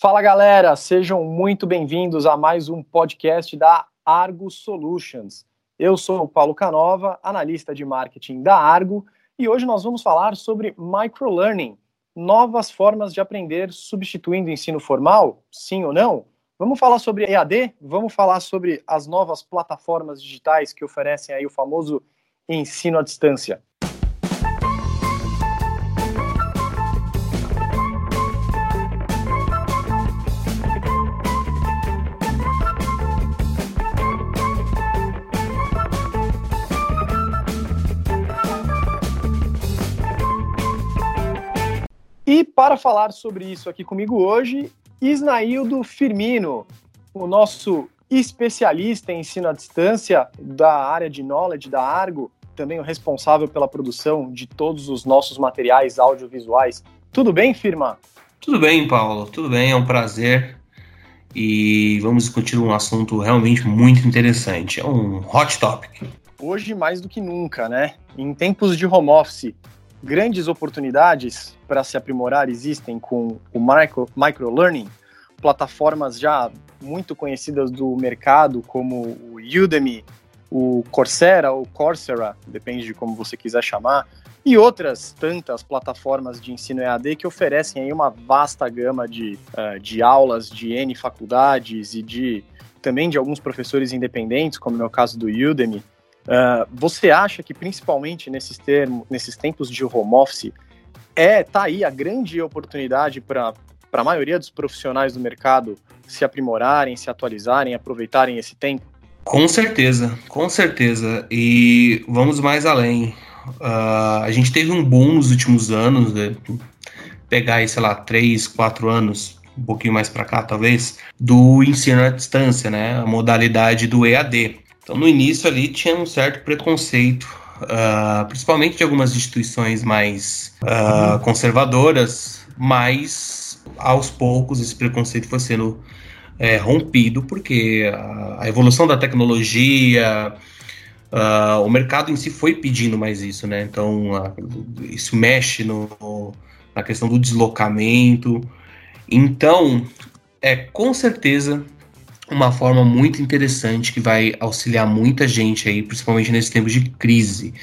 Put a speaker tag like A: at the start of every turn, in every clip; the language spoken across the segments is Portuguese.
A: Fala galera, sejam muito bem-vindos a mais um podcast da Argo Solutions. Eu sou o Paulo Canova, analista de marketing da Argo, e hoje nós vamos falar sobre microlearning, novas formas de aprender substituindo o ensino formal, sim ou não? Vamos falar sobre EAD, vamos falar sobre as novas plataformas digitais que oferecem aí o famoso ensino à distância. E para falar sobre isso aqui comigo hoje, Isnaildo Firmino, o nosso especialista em ensino à distância da área de knowledge da Argo, também o responsável pela produção de todos os nossos materiais audiovisuais. Tudo bem, firma?
B: Tudo bem, Paulo. Tudo bem, é um prazer. E vamos discutir um assunto realmente muito interessante. É um hot topic.
A: Hoje, mais do que nunca, né? Em tempos de home office, grandes oportunidades para se aprimorar existem com o micro, microlearning, plataformas já muito conhecidas do mercado, como o Udemy, o Coursera ou Coursera, depende de como você quiser chamar, e outras tantas plataformas de ensino EAD que oferecem aí uma vasta gama de, uh, de aulas de N faculdades e de também de alguns professores independentes, como é o caso do Udemy, Uh, você acha que, principalmente nesses termos, nesses tempos de home office, é tá aí a grande oportunidade para a maioria dos profissionais do mercado se aprimorarem, se atualizarem, aproveitarem esse tempo?
B: Com certeza, com certeza. E vamos mais além. Uh, a gente teve um boom nos últimos anos, né? pegar aí, sei lá, três, quatro anos, um pouquinho mais para cá talvez, do ensino à distância, né? A modalidade do EAD. Então, no início ali tinha um certo preconceito, uh, principalmente de algumas instituições mais uh, conservadoras, mas aos poucos esse preconceito foi sendo é, rompido, porque a, a, evolução da tecnologia, uh, o mercado em si foi pedindo mais isso, né? Então, isso mexe no, na questão do deslocamento. Então, é com certeza uma forma muito interessante que vai auxiliar muita gente aí, principalmente nesse tempo de crise.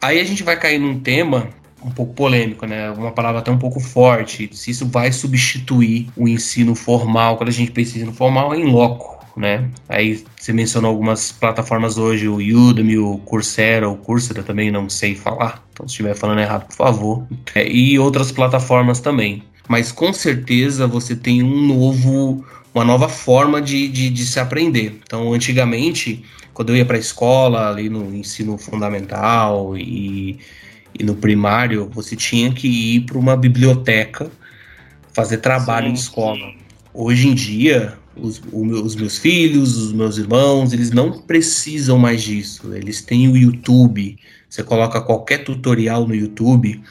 B: Aí a gente vai cair num tema um pouco polêmico, né? Uma palavra até um pouco forte. Se isso vai substituir o ensino formal, quando a gente pensa em ensino formal, é em loco, né? Aí você mencionou algumas plataformas hoje, o Udemy, o Coursera, o Coursera também não sei falar. Então se estiver falando errado, por favor. É, e outras plataformas também. Mas com certeza você tem um novo uma nova forma de, de, de se aprender. Então, antigamente, quando eu ia para a escola, ali no ensino fundamental e, e no primário, você tinha que ir para uma biblioteca fazer trabalho sim, de escola. Sim. Hoje em dia, os, os, meus filhos, os meus irmãos, eles não precisam mais disso. Eles têm o YouTube. Você coloca qualquer tutorial no YouTube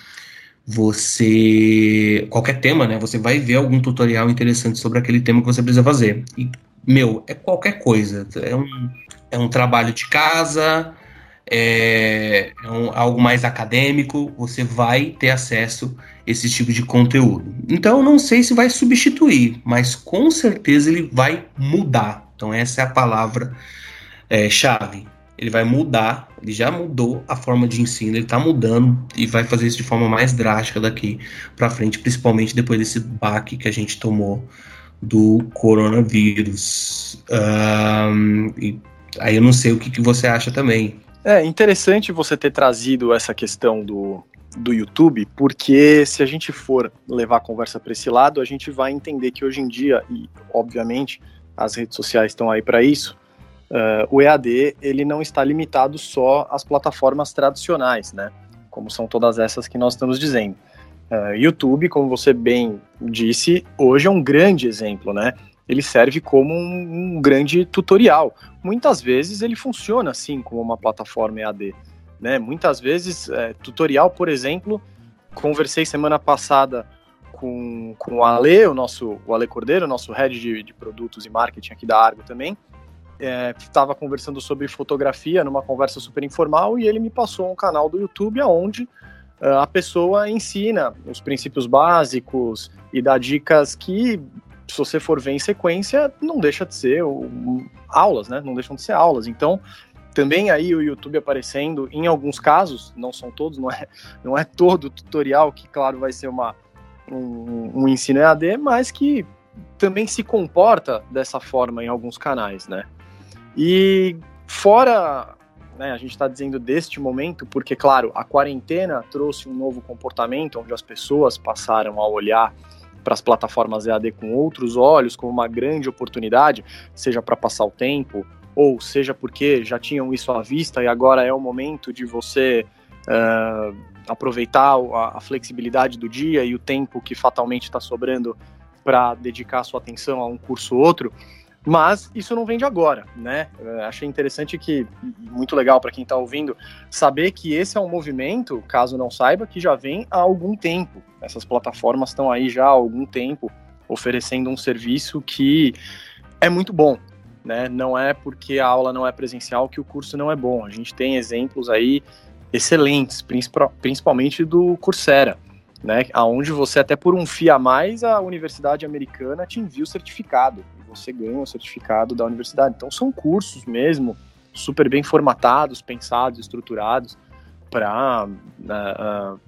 B: você qualquer tema, né? Você vai ver algum tutorial interessante sobre aquele tema que você precisa fazer. E meu, é qualquer coisa. É um, é um trabalho de casa, é, é um, algo mais acadêmico. Você vai ter acesso a esse tipo de conteúdo. Então, não sei se vai substituir, mas com certeza ele vai mudar. Então, essa é a palavra é, chave ele vai mudar, ele já mudou a forma de ensino, ele está mudando e vai fazer isso de forma mais drástica daqui para frente, principalmente depois desse baque que a gente tomou do coronavírus. Um, e aí eu não sei o que, que você acha também.
A: É interessante você ter trazido essa questão do, do YouTube, porque se a gente for levar a conversa para esse lado, a gente vai entender que hoje em dia, e obviamente as redes sociais estão aí para isso, uh, o EAD ele não está limitado só às plataformas tradicionais, né? Como são todas essas que nós estamos dizendo. Uh, YouTube, como você bem disse, hoje é um grande exemplo, né? Ele serve como um, um grande tutorial. Muitas vezes ele funciona assim como uma plataforma EAD, né? Muitas vezes, é, tutorial, por exemplo, conversei semana passada com, com o Ale, o nosso o Ale Cordeiro, nosso head de, de produtos e marketing aqui da Argo também, estava é, conversando sobre fotografia numa conversa super informal e ele me passou um canal do YouTube onde uh, a pessoa ensina os princípios básicos e dá dicas que se você for ver em sequência, não deixa de ser um, aulas, né? Não deixam de ser aulas. Então, também aí o YouTube aparecendo, em alguns casos, não são todos, não é, não é todo tutorial que, claro, vai ser uma, um, um ensino EAD, mas que também se comporta dessa forma em alguns canais, né? E fora, né, a gente está dizendo deste momento, porque, claro, a quarentena trouxe um novo comportamento, onde as pessoas passaram a olhar para as plataformas EAD com outros olhos, como uma grande oportunidade, seja para passar o tempo, ou seja porque já tinham isso à vista e agora é o momento de você uh, aproveitar a, a, flexibilidade do dia e o tempo que fatalmente está sobrando para dedicar sua atenção a um curso ou outro. Mas isso não vem de agora, né? Achei interessante que, muito legal para quem está ouvindo, saber que esse é um movimento, caso não saiba, que já vem há algum tempo. Essas plataformas estão aí já há algum tempo oferecendo um serviço que é muito bom, né? Não é porque a aula não é presencial que o curso não é bom. A gente tem exemplos aí excelentes, principalmente do Coursera, né? Aonde você até por um FIA a mais a universidade americana te envia o certificado você ganha o certificado da universidade. Então são cursos mesmo, super bem formatados, pensados, estruturados para uh, uh,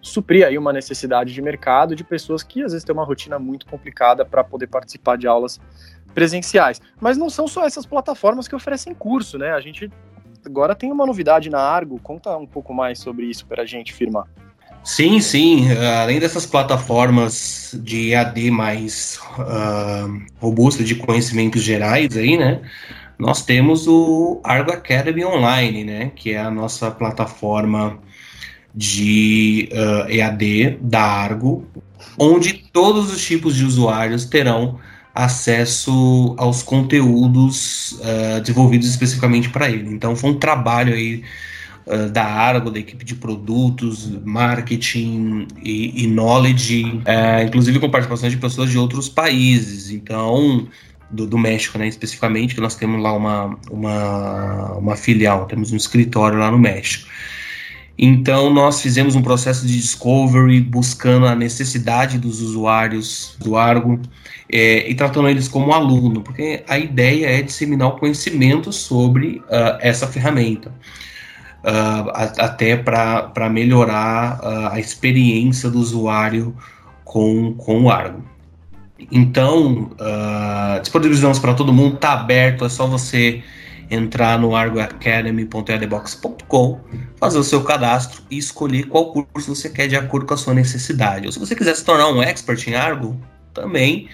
A: suprir aí uma necessidade de mercado de pessoas que às vezes têm uma rotina muito complicada para poder participar de aulas presenciais. Mas não são só essas plataformas que oferecem curso, né? A gente agora tem uma novidade na Argo. Conta um pouco mais sobre isso para a gente, firma.
B: Sim, sim. Além dessas plataformas de EAD mais uh, robusta de conhecimentos gerais aí, né? Nós temos o Argo Academy Online, né? Que é a nossa plataforma de uh, ah, EAD da Argo, onde todos os tipos de usuários terão acesso aos conteúdos uh, desenvolvidos especificamente para ele. Então, foi um trabalho aí uh, da Argo, da equipe de produtos, marketing e, e knowledge, uh, inclusive com participação de pessoas de outros países. Então, do, do, México, né, especificamente, que nós temos lá uma, uma, uma filial, temos um escritório lá no México. Então, nós fizemos um processo de discovery, buscando a necessidade dos usuários do Argo é, e tratando eles como aluno, porque a ideia é disseminar o conhecimento sobre uh, essa ferramenta. Uh, até para melhorar uh, a experiência do usuário com, com o Argo. Então, uh, disponibilizamos para todo mundo, está aberto, é só você entrar no argoacademy.edbox.com, fazer o seu cadastro e escolher qual curso você quer de acordo com a sua necessidade. Ou se você quiser se tornar um expert em Argo, também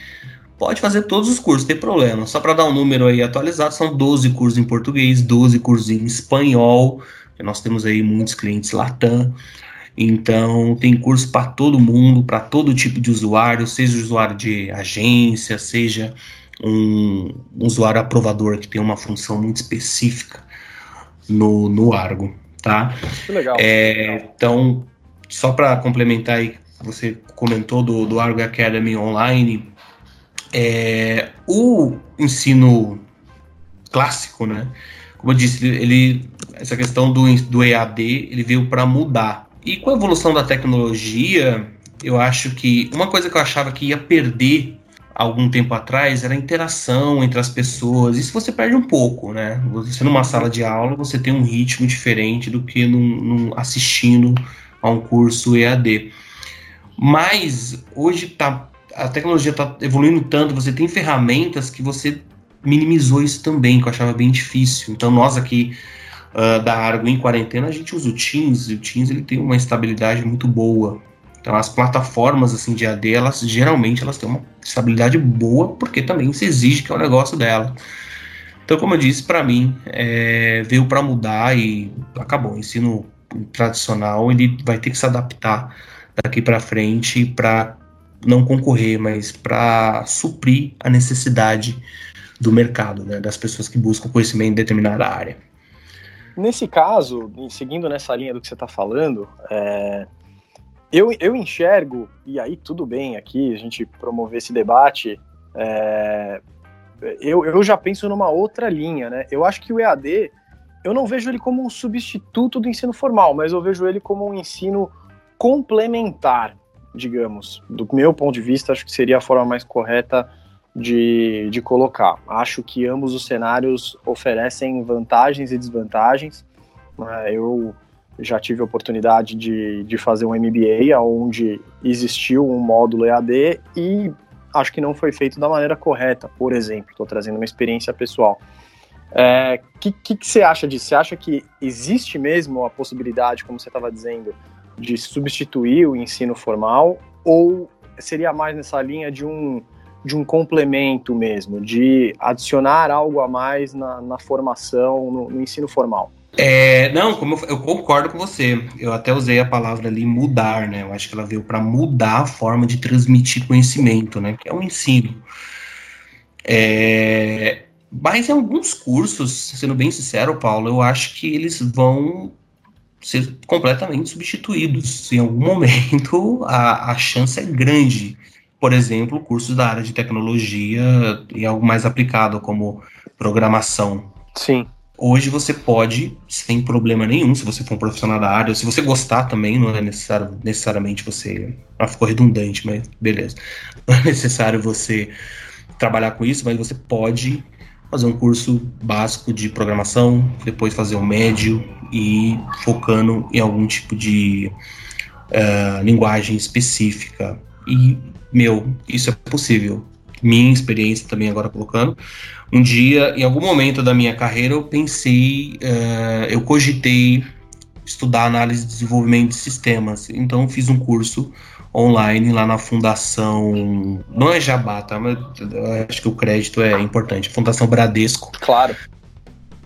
B: pode fazer todos os cursos, tem problema. Só para dar um número aí atualizado, são 12 cursos em português, 12 cursos em espanhol, nós temos aí muitos clientes Latam. Então, tem curso para todo mundo, para todo tipo de usuário, seja usuário de agência, seja um, usuário aprovador que tem uma função muito específica no, no Argo, tá?
A: Que legal.
B: É, então, só para complementar aí, você comentou do, do Argo Academy Online, é, o ensino clássico, né? Como eu disse, ele, essa questão do, do EAD, ele veio para mudar. E com a evolução da tecnologia, eu acho que uma coisa que eu achava que ia perder algum tempo atrás era a interação entre as pessoas. Isso você perde um pouco, né? Você numa sala de aula, você tem um ritmo diferente do que num, num assistindo a um curso EAD. Mas hoje tá, a tecnologia está evoluindo tanto, você tem ferramentas que você minimizou isso também, que eu achava bem difícil. Então nós aqui uh, da Argo em quarentena, a gente usa o Teams, e o Teams ele tem uma estabilidade muito boa. Então as plataformas assim de AD, elas geralmente elas têm uma estabilidade boa, porque também se exige que é o negócio dela. Então, como eu disse, para mim é, veio para mudar e acabou. O ensino tradicional ele vai ter que se adaptar daqui para frente para não concorrer, mas para suprir a necessidade do mercado, né, das pessoas que buscam conhecimento em determinada área.
A: Nesse caso, seguindo nessa linha do que você está falando, é, eu, eu enxergo, e aí tudo bem aqui, a gente promover esse debate, é, eu, eu já penso numa outra linha, né? Eu acho que o EAD, eu não vejo ele como um substituto do ensino formal, mas eu vejo ele como um ensino complementar, digamos. Do meu ponto de vista, acho que seria a forma mais correta de, de colocar. Acho que ambos os cenários oferecem vantagens e desvantagens. Né? Eu já tive a oportunidade de, de fazer um MBA, onde existiu um módulo EAD e acho que não foi feito da maneira correta, por exemplo. Estou trazendo uma experiência pessoal. O é, que, que, que, você acha disso? Você acha que existe mesmo a possibilidade, como você estava dizendo, de substituir o ensino formal? Ou seria mais nessa linha de um, de um complemento mesmo, de adicionar algo a mais na, na formação, no, no, ensino formal?
B: É, não, como eu, eu, concordo com você. Eu até usei a palavra ali mudar, né? Eu acho que ela veio para mudar a forma de transmitir conhecimento, né? Que é o ensino. É, mas em alguns cursos, sendo bem sincero, Paulo, eu acho que eles vão ser completamente substituídos. Em algum momento, a, a chance é grande. Por exemplo, cursos da área de tecnologia e algo mais aplicado, como programação.
A: Sim.
B: Hoje você pode, sem problema nenhum, se você for um profissional da área, ou se você gostar também, não é necessário, necessariamente você. Ah, ficou redundante, mas beleza. Não é necessário você trabalhar com isso, mas você pode fazer um curso básico de programação, depois fazer um médio e focando em algum tipo de uh, linguagem específica. E, meu, isso é possível. Minha experiência também agora colocando. Um dia, em algum momento da minha carreira, eu pensei, uh, eu cogitei estudar análise de desenvolvimento de sistemas. Então, fiz um curso online lá na Fundação. Não é Jabá, tá? Mas acho que o crédito é importante. Fundação Bradesco.
A: Claro.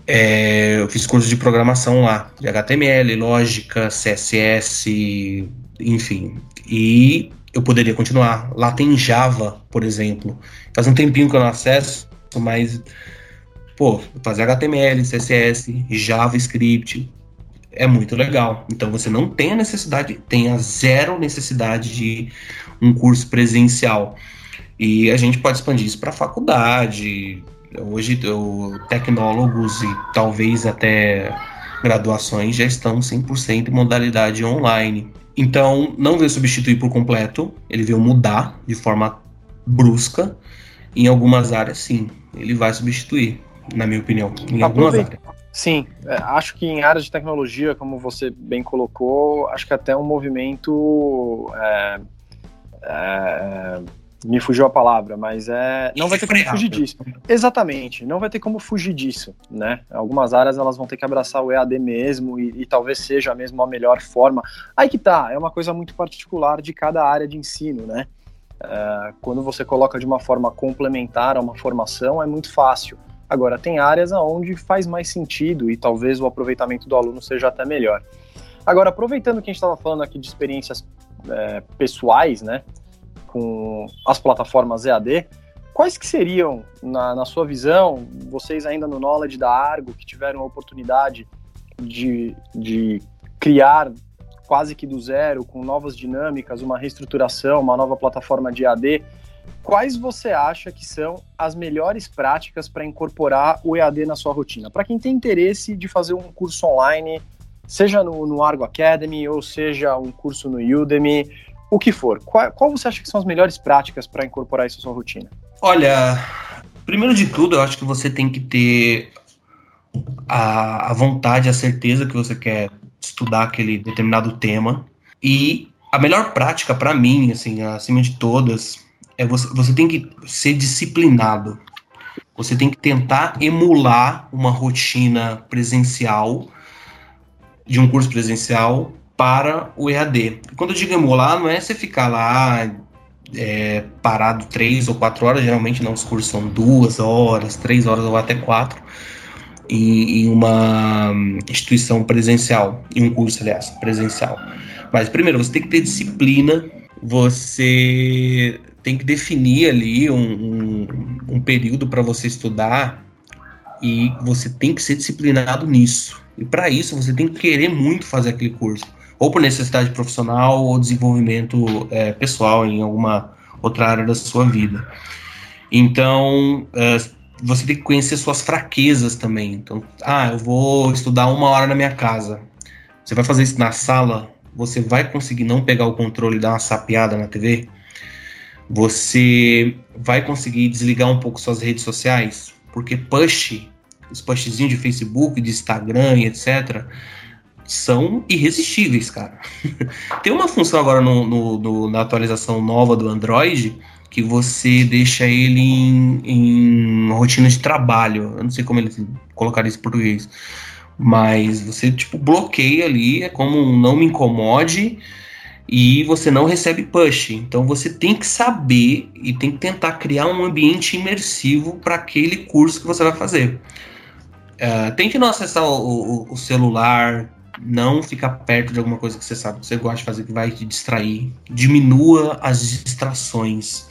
B: É, eu fiz curso de programação lá, de HTML, lógica, CSS, enfim. E eu poderia continuar. Lá tem Java, por exemplo. Faz um tempinho que eu não acesso, mas pô, fazer HTML, CSS, JavaScript, é muito legal. Então você não tem a necessidade, tem a zero necessidade de um curso presencial. E a gente pode expandir isso para faculdade. Hoje, o, tecnólogos e talvez até graduações já estão 100% em modalidade online. Então, não veio substituir por completo, ele veio mudar de forma brusca. Em algumas áreas, sim, ele vai substituir, na minha opinião, em algumas áreas.
A: Sim, é, acho que em áreas de tecnologia, como você bem colocou, acho que até um movimento. É, é, me fugiu a palavra, mas é não vai ter como fugir disso. Exatamente, não vai ter como fugir disso, né? Algumas áreas elas vão ter que abraçar o EAD mesmo e, e talvez seja mesmo a melhor forma. Aí que tá, é uma coisa muito particular de cada área de ensino, né? É, quando você coloca de uma forma complementar a uma formação, é muito fácil. Agora, tem áreas onde faz mais sentido e talvez o aproveitamento do aluno seja até melhor. Agora, aproveitando que a gente estava falando aqui de experiências é, pessoais, né, com as plataformas EAD, quais que seriam, na, na, sua visão, vocês ainda no Knowledge da Argo, que tiveram a oportunidade de, de criar quase que do zero, com novas dinâmicas, uma reestruturação, uma nova plataforma de EAD, quais você acha que são as melhores práticas para incorporar o EAD na sua rotina? Para quem tem interesse de fazer um curso online, seja no, no, Argo Academy ou seja um curso no Udemy, o que for. Qual, qual você acha que são as melhores práticas para incorporar isso à sua rotina?
B: Olha, primeiro de tudo, eu acho que você tem que ter a, a vontade, a certeza que você quer estudar aquele determinado tema. E a melhor prática para mim, assim, acima de todas, é você, você tem que ser disciplinado. Você tem que tentar emular uma rotina presencial de um curso presencial para o EAD. Quando eu digo emular, não é você ficar lá é, parado três ou quatro horas, geralmente não, os cursos são duas horas, três horas ou até quatro, em, em uma instituição presencial, em um curso, aliás, presencial. Mas primeiro, você tem que ter disciplina, você tem que definir ali um, um, um período para você estudar e você tem que ser disciplinado nisso. E para isso você tem que querer muito fazer aquele curso, ou por necessidade profissional ou desenvolvimento é, pessoal em alguma outra área da sua vida. Então é, você tem que conhecer suas fraquezas também. Então, ah, eu vou estudar uma hora na minha casa. Você vai fazer isso na sala? Você vai conseguir não pegar o controle e dar uma sapeada na TV? Você vai conseguir desligar um pouco suas redes sociais, porque push, os pushzinhos de Facebook, de Instagram e etc., são irresistíveis, cara. Tem uma função agora no, no, no, na atualização nova do Android que você deixa ele em, em rotina de trabalho. Eu não sei como eles colocaram isso em português. Mas você, tipo, bloqueia ali, é como um não me incomode e você não recebe push. Então você tem que saber e tem que tentar criar um ambiente imersivo para aquele curso que você vai fazer. Uh, tente não acessar o, o, o, celular, não ficar perto de alguma coisa que você sabe que você gosta de fazer que vai te distrair. Diminua as distrações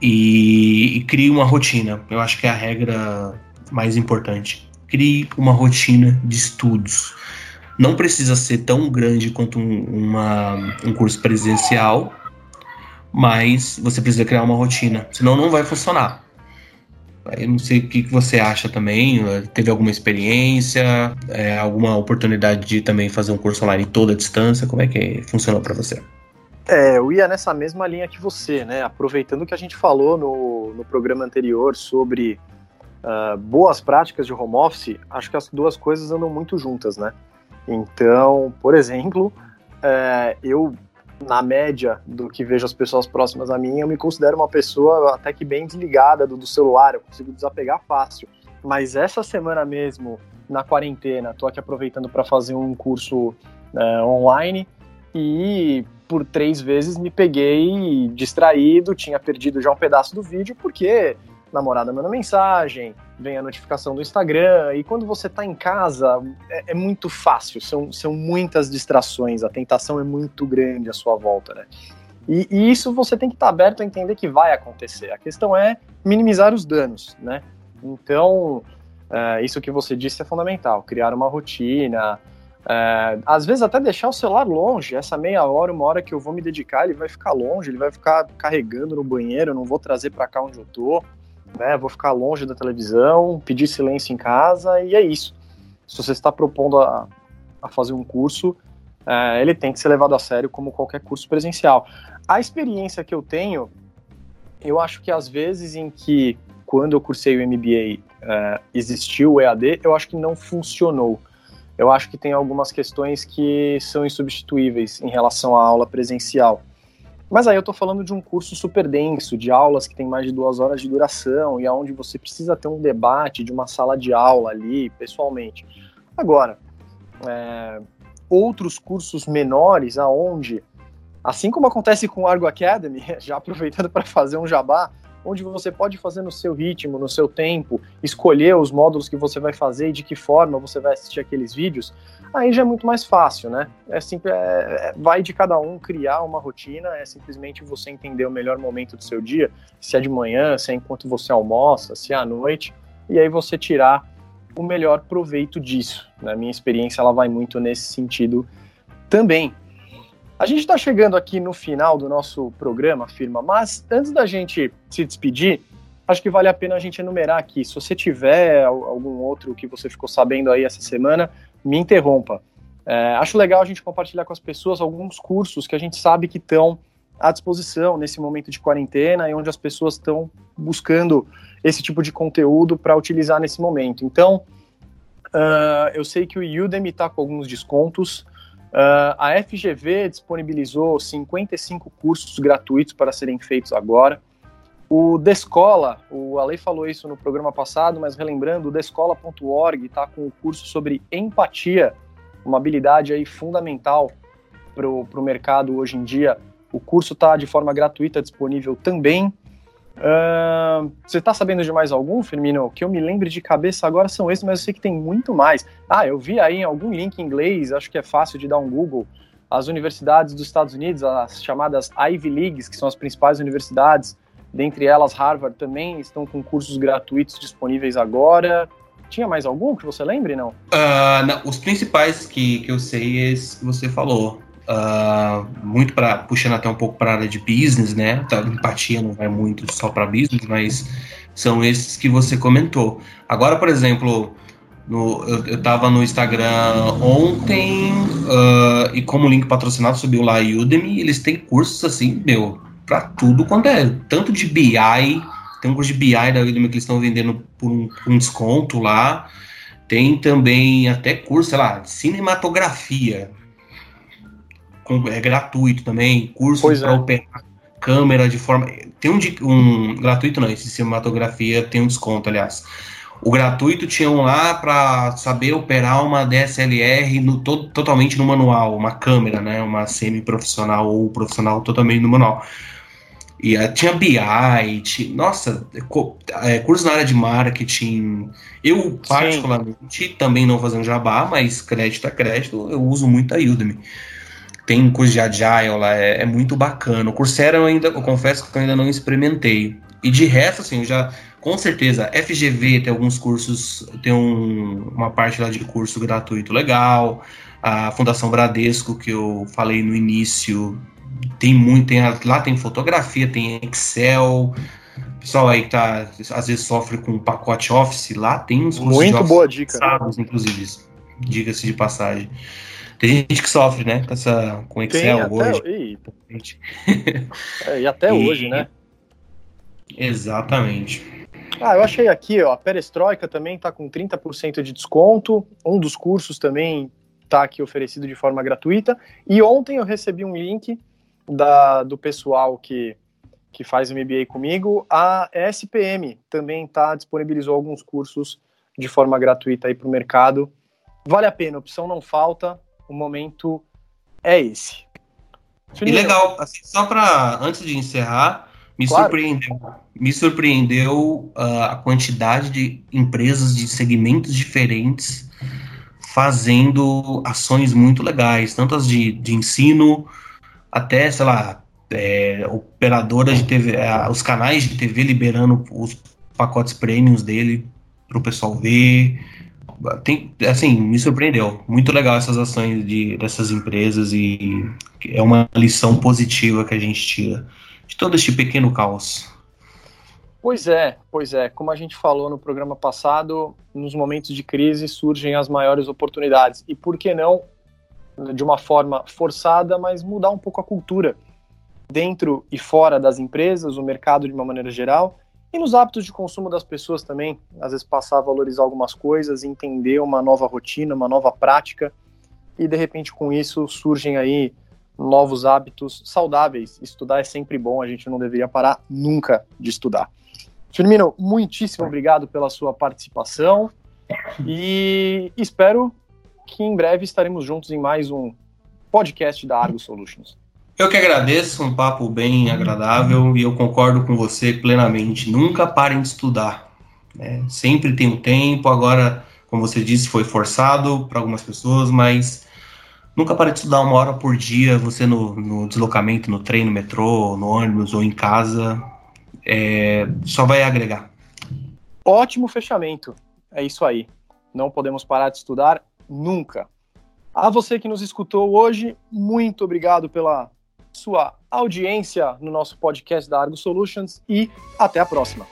B: e, e crie uma rotina. Eu acho que é a regra mais importante. Crie uma rotina de estudos. Não precisa ser tão grande quanto um, uma, um curso presencial, mas você precisa criar uma rotina, senão não vai funcionar. Eu não sei o que, você acha também. Teve alguma experiência, é, alguma oportunidade de também fazer um curso online toda a distância? Como é que funcionou para você?
A: É, eu ia nessa mesma linha que você, né? Aproveitando que a gente falou no, no programa anterior sobre uh, boas práticas de home office, acho que as duas coisas andam muito juntas, né? Então, por exemplo, é, eu, na média do que vejo as pessoas próximas a mim, eu me considero uma pessoa até que bem desligada do, do celular, eu consigo desapegar fácil. Mas essa semana mesmo, na quarentena, tô aqui aproveitando para fazer um curso é, online e por três vezes me peguei distraído, tinha perdido já um pedaço do vídeo, porque namorada manda mensagem, vem a notificação do Instagram, e quando você está em casa é, é, muito fácil, são, são muitas distrações, a tentação é muito grande à sua volta, né? E, e isso você tem que estar tá aberto a entender que vai acontecer. A questão é minimizar os danos, né? Então, é, isso que você disse é fundamental, criar uma rotina, é, às vezes até deixar o celular longe, essa meia hora, uma hora que eu vou me dedicar, ele vai ficar longe, ele vai ficar carregando no banheiro, eu não vou trazer para cá onde eu tô, né? Vou ficar longe da televisão, pedir silêncio em casa e é isso. Se você está propondo a, a fazer um curso, é, ele tem que ser levado a sério como qualquer curso presencial. A experiência que eu tenho, eu acho que às vezes em que quando eu cursei o MBA é, existiu o EAD, eu acho que não funcionou eu acho que tem algumas questões que são insubstituíveis em relação à aula presencial. Mas aí eu estou falando de um curso super denso, de aulas que tem mais de duas horas de duração e aonde você precisa ter um debate de uma sala de aula ali, pessoalmente. Agora, é, outros cursos menores, aonde, assim como acontece com o Argo Academy, já aproveitando para fazer um jabá, onde você pode fazer no seu ritmo, no seu tempo, escolher os módulos que você vai fazer e de que forma você vai assistir aqueles vídeos, aí já é muito mais fácil, né? É simples, é, é, vai de cada um criar uma rotina, é simplesmente você entender o melhor momento do seu dia, se é de manhã, se é enquanto você almoça, se é à noite, e aí você tirar o melhor proveito disso. Na minha experiência, ela vai muito nesse sentido também. A gente está chegando aqui no final do nosso programa, firma, mas antes da gente se despedir, acho que vale a pena a gente enumerar aqui. Se você tiver algum outro que você ficou sabendo aí essa semana, me interrompa. É, acho legal a gente compartilhar com as pessoas alguns cursos que a gente sabe que estão à disposição nesse momento de quarentena e onde as pessoas estão buscando esse tipo de conteúdo para utilizar nesse momento. Então, uh, eu sei que o Udemy está com alguns descontos. Uh, a FGV disponibilizou 55 cursos gratuitos para serem feitos agora. O Descola, o Ale falou isso no programa passado, mas relembrando, o descola.org está com o um curso sobre empatia, uma habilidade aí fundamental para o mercado hoje em dia. O curso está de forma gratuita disponível também. Você está sabendo de mais algum, Firmino? Que eu me lembre de cabeça agora são esses, mas eu sei que tem muito mais. Ah, eu vi aí em algum link em inglês, acho que é fácil de dar um Google. As universidades dos Estados Unidos, as chamadas Ivy Leagues, que são as principais universidades, dentre elas Harvard, também estão com cursos gratuitos disponíveis agora. Tinha mais algum que você lembre, não?
B: Uh, não os principais que, que eu sei é esse que você falou uh, muito para puxando até um pouco para a área de business, né? A empatia não vai muito só para business, mas são esses que você comentou. Agora, por exemplo, no, eu, eu tava no Instagram ontem uh, e como link patrocinado subiu lá a Udemy, eles têm cursos assim, meu, para tudo quanto é, tanto de BI, tem um curso de BI da Udemy que eles estão vendendo por um, por um desconto lá. Tem também até curso, sei lá, de cinematografia. É gratuito também, curso para é. operar câmera de forma. Tem um, um gratuito não, esse cinematografia tem um desconto, aliás. O gratuito tinha um lá para saber operar uma DSLR no, to, totalmente no manual, uma câmera, né? Uma semi-profissional ou profissional totalmente no manual. E uh, tinha BI, tinha, nossa, é, curso na área de marketing. Eu, particularmente, Sim. também não fazendo jabá, mas crédito a crédito, eu uso muito a Udemy. Tem curso de Agile lá, é, é muito bacana. O Coursera eu ainda, eu confesso que eu ainda não experimentei. E de resto, assim, eu já, com certeza, FGV tem alguns cursos, tem um, uma parte lá de curso gratuito legal. A Fundação Bradesco, que eu falei no início, tem muito, tem, lá tem fotografia, tem Excel. Pessoal aí que tá, às vezes sofre com pacote Office, lá tem uns
A: cursos Muito boa dica.
B: Inclusive, diga-se de passagem. Tem gente que sofre, né? Com, essa, com Excel
A: Tem, hoje. E, é, e até e... hoje, né?
B: Exatamente.
A: Ah, eu achei aqui, ó, a Perestroika também está com 30% de desconto. Um dos cursos também está aqui oferecido de forma gratuita. E ontem eu recebi um link da, do pessoal que, que faz MBA comigo. A SPM também tá, disponibilizou alguns cursos de forma gratuita aí para o mercado. Vale a pena, opção não falta o momento é esse.
B: E legal, assim, só para antes de encerrar, me claro. surpreendeu, me surpreendeu uh, a quantidade de empresas de segmentos diferentes fazendo ações muito legais, tanto as de, de ensino, até, sei lá, é, operadoras de TV, uh, os canais de TV liberando os pacotes premiums dele para o pessoal ver tem, assim, me surpreendeu. Muito legal essas ações de, dessas empresas e é uma lição positiva que a gente tira de todo este pequeno caos.
A: Pois é, pois é. Como a gente falou no programa passado, nos momentos de crise surgem as maiores oportunidades. E por que não, de uma forma forçada, mas mudar um pouco a cultura dentro e fora das empresas, o mercado de uma maneira geral, e nos hábitos de consumo das pessoas também, às vezes passar a valorizar algumas coisas, entender uma nova rotina, uma nova prática, e de repente com isso surgem aí novos hábitos saudáveis. Estudar é sempre bom, a gente não deveria parar nunca de estudar. Firmino, muitíssimo obrigado pela sua participação e espero que em breve estaremos juntos em mais um podcast da Argo Solutions.
B: Eu que agradeço, um papo bem agradável e eu concordo com você plenamente. Nunca parem de estudar. Né? Sempre tem um tempo, agora, como você disse, foi forçado para algumas pessoas, mas nunca pare de estudar uma hora por dia, você no, no deslocamento, no trem, no metrô, no ônibus ou em casa, é, só vai agregar.
A: Ótimo fechamento. É isso aí. Não podemos parar de estudar nunca. A você que nos escutou hoje, muito obrigado pela sua audiência no nosso podcast da Argo Solutions e até a próxima.